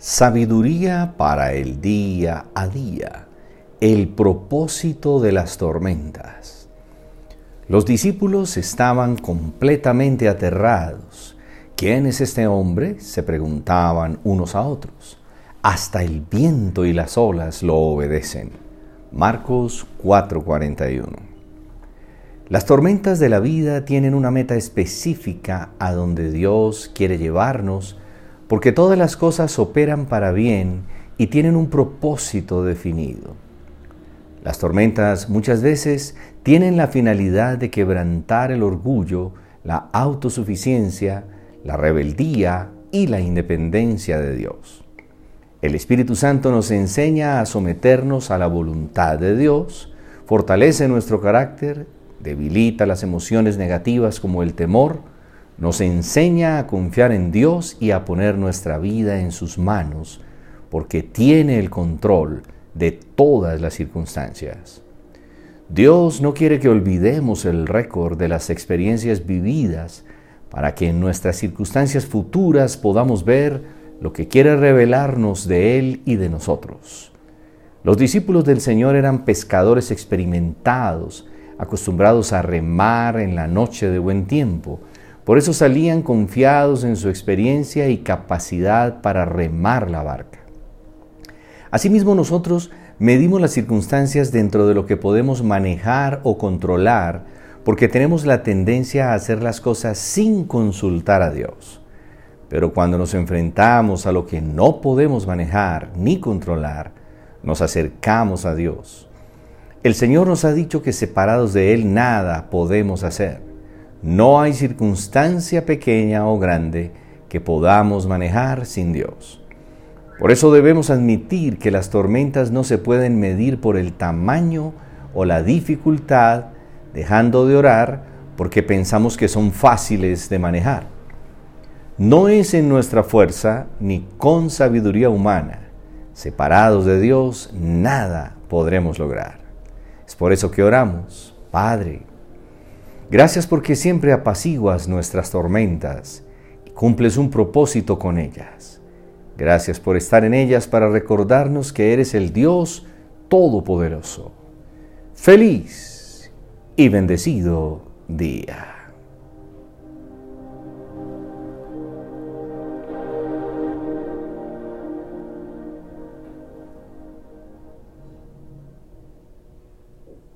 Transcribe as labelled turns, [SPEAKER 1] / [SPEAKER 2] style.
[SPEAKER 1] Sabiduría para el día a día. El propósito de las tormentas. Los discípulos estaban completamente aterrados. ¿Quién es este hombre? se preguntaban unos a otros. Hasta el viento y las olas lo obedecen. Marcos 4:41. Las tormentas de la vida tienen una meta específica a donde Dios quiere llevarnos porque todas las cosas operan para bien y tienen un propósito definido. Las tormentas muchas veces tienen la finalidad de quebrantar el orgullo, la autosuficiencia, la rebeldía y la independencia de Dios. El Espíritu Santo nos enseña a someternos a la voluntad de Dios, fortalece nuestro carácter, debilita las emociones negativas como el temor, nos enseña a confiar en Dios y a poner nuestra vida en sus manos, porque tiene el control de todas las circunstancias. Dios no quiere que olvidemos el récord de las experiencias vividas para que en nuestras circunstancias futuras podamos ver lo que quiere revelarnos de Él y de nosotros. Los discípulos del Señor eran pescadores experimentados, acostumbrados a remar en la noche de buen tiempo, por eso salían confiados en su experiencia y capacidad para remar la barca. Asimismo nosotros medimos las circunstancias dentro de lo que podemos manejar o controlar porque tenemos la tendencia a hacer las cosas sin consultar a Dios. Pero cuando nos enfrentamos a lo que no podemos manejar ni controlar, nos acercamos a Dios. El Señor nos ha dicho que separados de Él nada podemos hacer. No hay circunstancia pequeña o grande que podamos manejar sin Dios. Por eso debemos admitir que las tormentas no se pueden medir por el tamaño o la dificultad, dejando de orar porque pensamos que son fáciles de manejar. No es en nuestra fuerza ni con sabiduría humana. Separados de Dios, nada podremos lograr. Es por eso que oramos, Padre, Gracias porque siempre apaciguas nuestras tormentas y cumples un propósito con ellas. Gracias por estar en ellas para recordarnos que eres el Dios Todopoderoso. Feliz y bendecido día.